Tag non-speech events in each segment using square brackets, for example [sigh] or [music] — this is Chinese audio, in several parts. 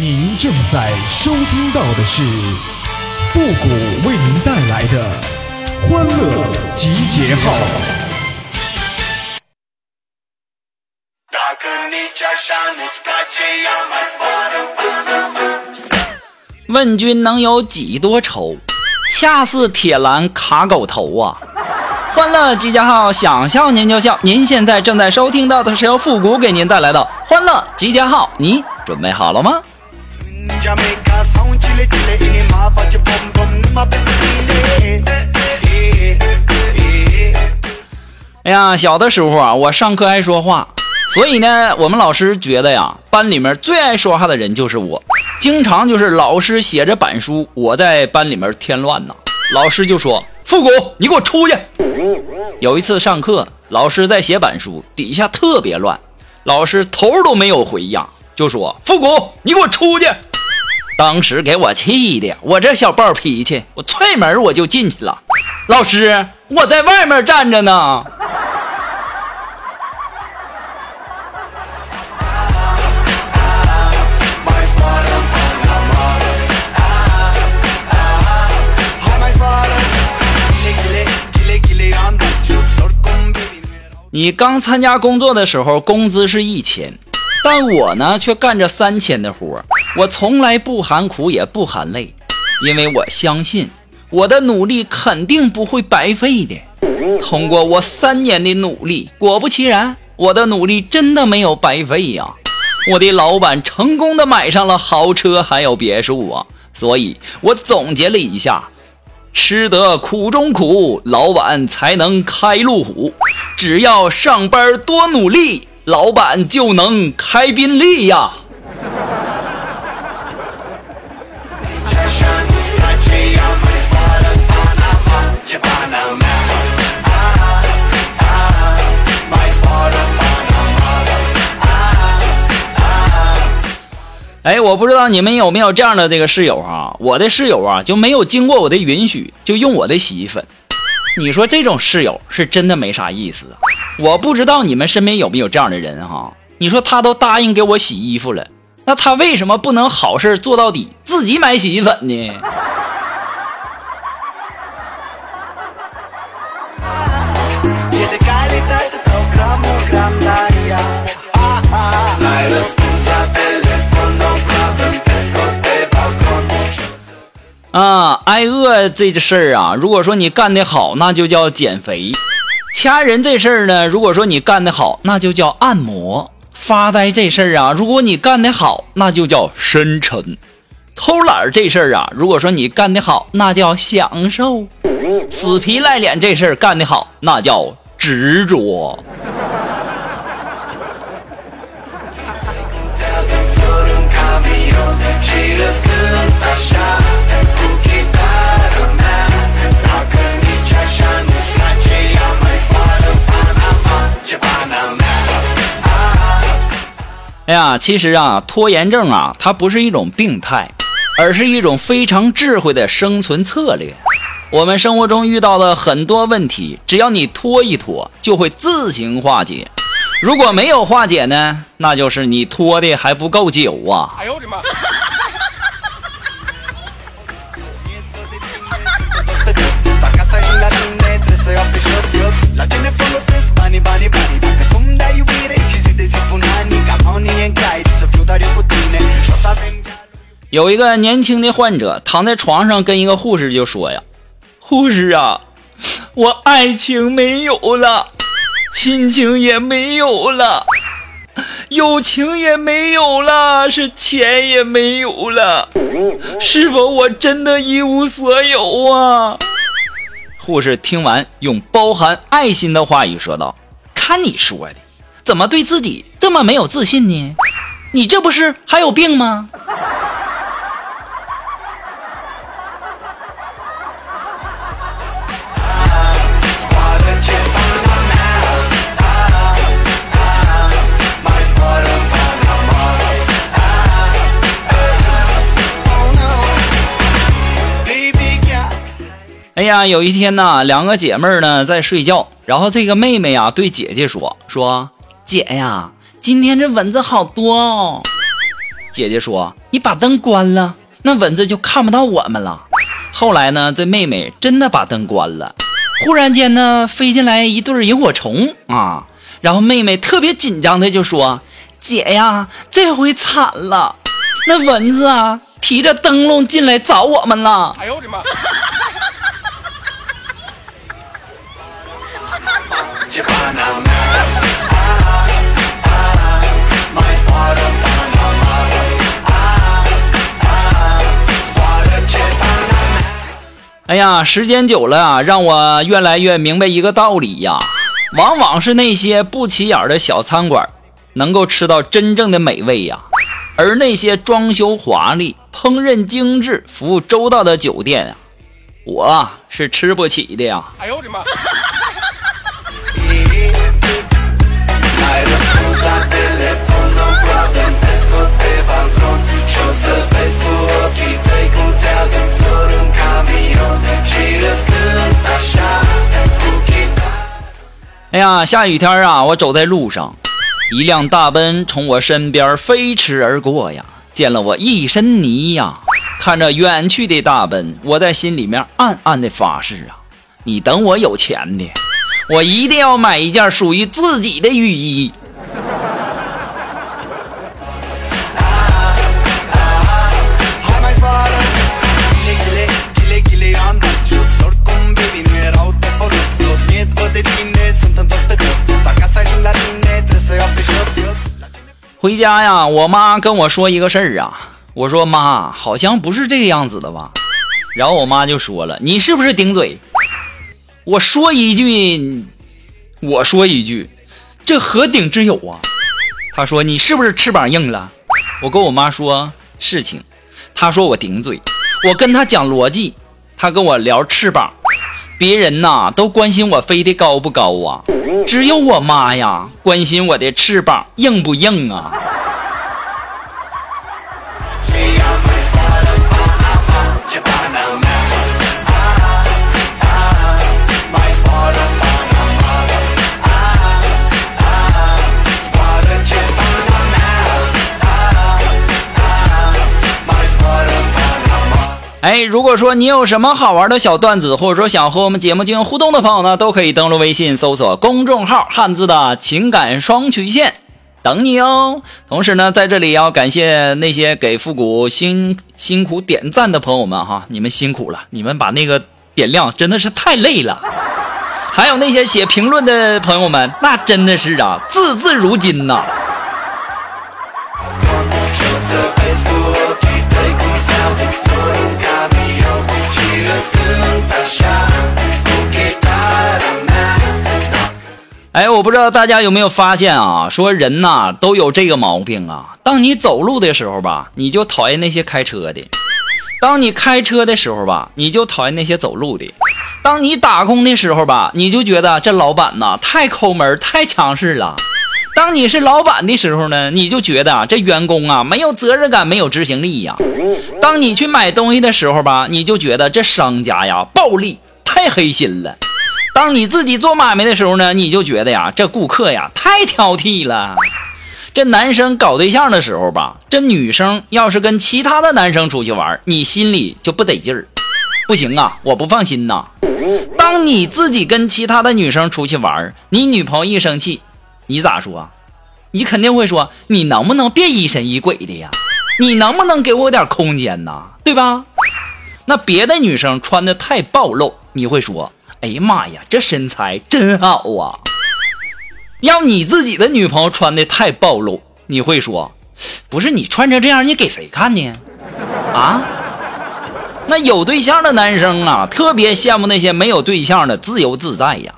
您正在收听到的是复古为您带来的欢乐集结号。问君能有几多愁？恰似铁栏卡狗头啊！欢乐集结号，想笑您就笑。您现在正在收听到的是由复古给您带来的欢乐集结号，你准备好了吗？哎呀，小的时候啊，我上课爱说话，所以呢，我们老师觉得呀，班里面最爱说话的人就是我，经常就是老师写着板书，我在班里面添乱呢，老师就说：“复古，你给我出去。”有一次上课，老师在写板书，底下特别乱，老师头都没有回呀，就说：“复古，你给我出去。”当时给我气的，我这小暴脾气，我踹门我就进去了。老师，我在外面站着呢。你刚参加工作的时候，工资是一千，但我呢却干着三千的活我从来不含苦也不含泪，因为我相信我的努力肯定不会白费的。通过我三年的努力，果不其然，我的努力真的没有白费呀！我的老板成功的买上了豪车还有别墅啊！所以我总结了一下。吃得苦中苦，老板才能开路虎。只要上班多努力，老板就能开宾利呀。哎，我不知道你们有没有这样的这个室友啊？我的室友啊，就没有经过我的允许就用我的洗衣粉。你说这种室友是真的没啥意思！我不知道你们身边有没有这样的人哈？你说他都答应给我洗衣服了，那他为什么不能好事做到底，自己买洗衣粉呢？啊，挨饿这事儿啊，如果说你干得好，那就叫减肥；掐人这事儿呢，如果说你干得好，那就叫按摩；发呆这事儿啊，如果你干得好，那就叫深沉；偷懒这事儿啊，如果说你干得好，那叫享受；死皮赖脸这事儿干得好，那叫执着。哎呀，其实啊，拖延症啊，它不是一种病态，而是一种非常智慧的生存策略。我们生活中遇到的很多问题，只要你拖一拖，就会自行化解。如果没有化解呢，那就是你拖的还不够久啊！哎呦我的妈！有一个年轻的患者躺在床上，跟一个护士就说呀：“护士啊，我爱情没有了，亲情也没有了，友情也没有了，是钱也没有了，是否我真的一无所有啊？”护士听完，用包含爱心的话语说道：“看你说的，怎么对自己这么没有自信呢？你这不是还有病吗？”呀，有一天呢，两个姐妹呢在睡觉，然后这个妹妹呀对姐姐说：“说姐呀，今天这蚊子好多哦。”姐姐说：“你把灯关了，那蚊子就看不到我们了。”后来呢，这妹妹真的把灯关了。忽然间呢，飞进来一对萤火虫啊，然后妹妹特别紧张的就说：“姐呀，这回惨了，那蚊子啊提着灯笼进来找我们了。”哎呦我的妈！哎呀，时间久了啊，让我越来越明白一个道理呀，往往是那些不起眼的小餐馆，能够吃到真正的美味呀，而那些装修华丽、烹饪精致、服务周到的酒店啊，我是吃不起的呀。哎呦我的妈！呀，下雨天啊，我走在路上，一辆大奔从我身边飞驰而过呀，溅了我一身泥呀。看着远去的大奔，我在心里面暗暗的发誓啊，你等我有钱的，我一定要买一件属于自己的雨衣。回家呀，我妈跟我说一个事儿啊。我说妈，好像不是这个样子的吧？然后我妈就说了：“你是不是顶嘴？”我说一句，我说一句，这何顶之有啊？她说：“你是不是翅膀硬了？”我跟我妈说事情，她说我顶嘴。我跟她讲逻辑，她跟我聊翅膀。别人呐都关心我飞得高不高啊，只有我妈呀关心我的翅膀硬不硬啊。哎，如果说你有什么好玩的小段子，或者说想和我们节目进行互动的朋友呢，都可以登录微信搜索公众号“汉字的情感双曲线”，等你哦。同时呢，在这里要感谢那些给复古辛辛苦点赞的朋友们哈，你们辛苦了，你们把那个点亮真的是太累了。还有那些写评论的朋友们，那真的是啊，字字如金呐。哎，我不知道大家有没有发现啊？说人呐都有这个毛病啊。当你走路的时候吧，你就讨厌那些开车的；当你开车的时候吧，你就讨厌那些走路的；当你打工的时候吧，你就觉得这老板呐太抠门、太强势了；当你是老板的时候呢，你就觉得这员工啊没有责任感、没有执行力呀；当你去买东西的时候吧，你就觉得这商家呀暴力、太黑心了。当你自己做买卖的时候呢，你就觉得呀，这顾客呀太挑剔了。这男生搞对象的时候吧，这女生要是跟其他的男生出去玩，你心里就不得劲儿，不行啊，我不放心呐。当你自己跟其他的女生出去玩，你女朋友一生气，你咋说？你肯定会说，你能不能别疑神疑鬼的呀？你能不能给我点空间呐？对吧？那别的女生穿的太暴露，你会说。哎呀妈呀，这身材真好啊！要你自己的女朋友穿的太暴露，你会说，不是你穿成这样，你给谁看呢？啊？那有对象的男生啊，特别羡慕那些没有对象的自由自在呀，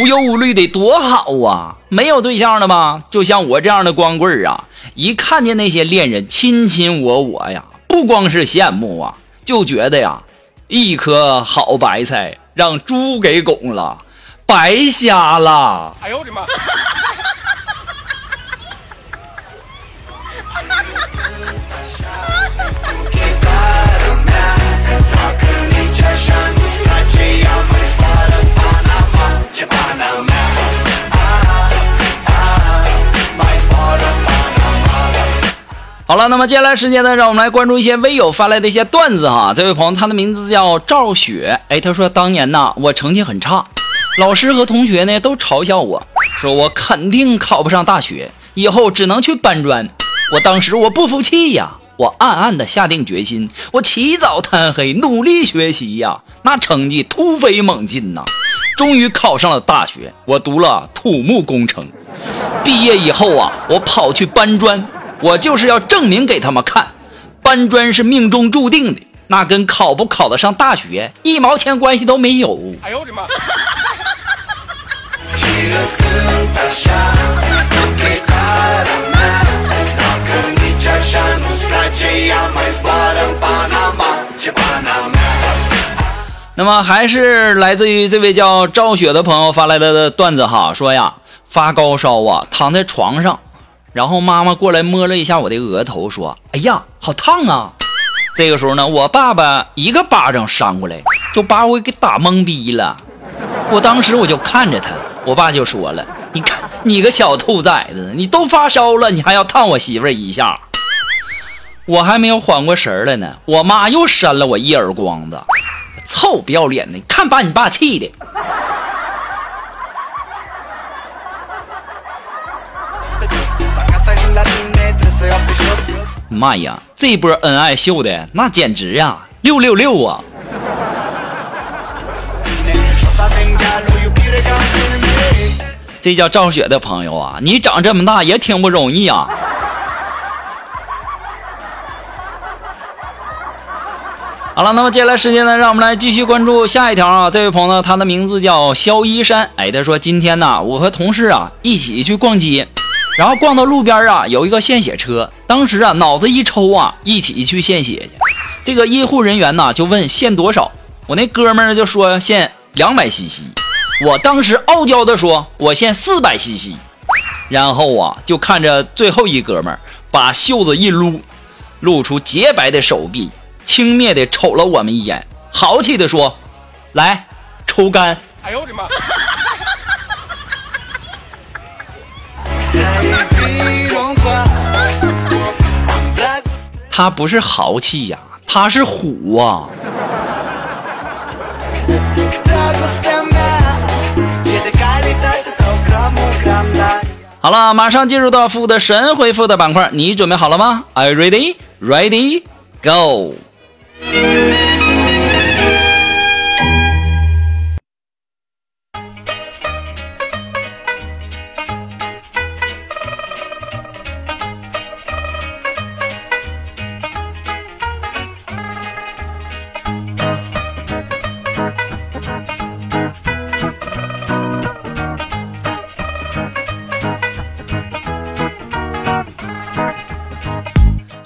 无忧无虑的多好啊！没有对象的吧，就像我这样的光棍啊，一看见那些恋人亲亲我我呀，不光是羡慕啊，就觉得呀，一颗好白菜。让猪给拱了，白瞎了！哎呦我的妈！好了，那么接下来时间呢，让我们来关注一些微友发来的一些段子哈。这位朋友，他的名字叫赵雪，哎，他说当年呐，我成绩很差，老师和同学呢都嘲笑我，说我肯定考不上大学，以后只能去搬砖。我当时我不服气呀，我暗暗的下定决心，我起早贪黑努力学习呀，那成绩突飞猛进呐，终于考上了大学，我读了土木工程。毕业以后啊，我跑去搬砖。我就是要证明给他们看，搬砖是命中注定的，那跟考不考得上大学一毛钱关系都没有。哎呦我的妈！那么还是来自于这位叫赵雪的朋友发来的段子哈，说呀发高烧啊，躺在床上。然后妈妈过来摸了一下我的额头，说：“哎呀，好烫啊！” [laughs] 这个时候呢，我爸爸一个巴掌扇过来，就把我给打懵逼了。我当时我就看着他，我爸就说了：“你看你个小兔崽子，你都发烧了，你还要烫我媳妇一下？”我还没有缓过神来呢，我妈又扇了我一耳光子，臭不要脸的，看把你爸气的。妈呀，这波恩爱秀的那简直呀，六六六啊！这叫赵雪的朋友啊，你长这么大也挺不容易啊。好了，那么接下来时间呢，让我们来继续关注下一条啊。这位朋友，他的名字叫肖一山，哎，他说今天呢，我和同事啊一起去逛街。然后逛到路边啊，有一个献血车。当时啊，脑子一抽啊，一起去献血去。这个医护人员呢，就问献多少。我那哥们儿就说献两百 cc。我当时傲娇的说，我献四百 cc。然后啊，就看着最后一哥们儿把袖子一撸，露出洁白的手臂，轻蔑的瞅了我们一眼，豪气的说：“来，抽干。” [laughs] 哎呦我的妈！他不是豪气呀，他是虎啊！好了，马上进入到负的神回复的板块，你准备好了吗？Are you ready? Ready? Go!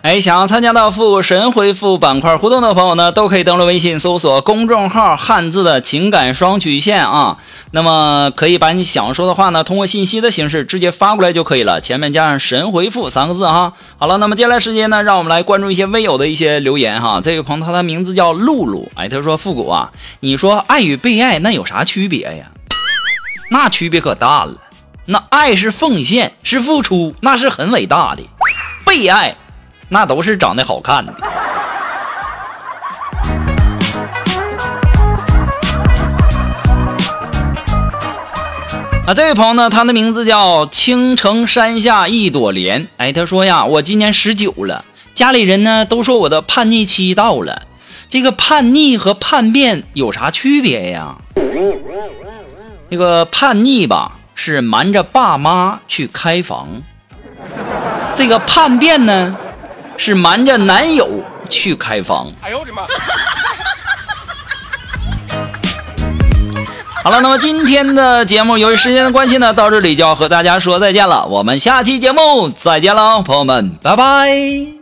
哎，想要参加到复古神回复板块互动的朋友呢，都可以登录微信搜索公众号“汉字的情感双曲线”啊。那么可以把你想说的话呢，通过信息的形式直接发过来就可以了，前面加上“神回复”三个字哈。好了，那么接下来时间呢，让我们来关注一些微友的一些留言哈。这位朋友他的名字叫露露，哎，他说复古啊，你说爱与被爱那有啥区别呀？那区别可大了，那爱是奉献，是付出，那是很伟大的，被爱。那都是长得好看的啊！这位朋友呢，他的名字叫青城山下一朵莲。哎，他说呀，我今年十九了，家里人呢都说我的叛逆期到了。这个叛逆和叛变有啥区别呀？那个叛逆吧，是瞒着爸妈去开房；这个叛变呢？是瞒着男友去开房。哎呦我的妈！[laughs] 好了，那么今天的节目由于时间的关系呢，到这里就要和大家说再见了。我们下期节目再见了，朋友们，拜拜。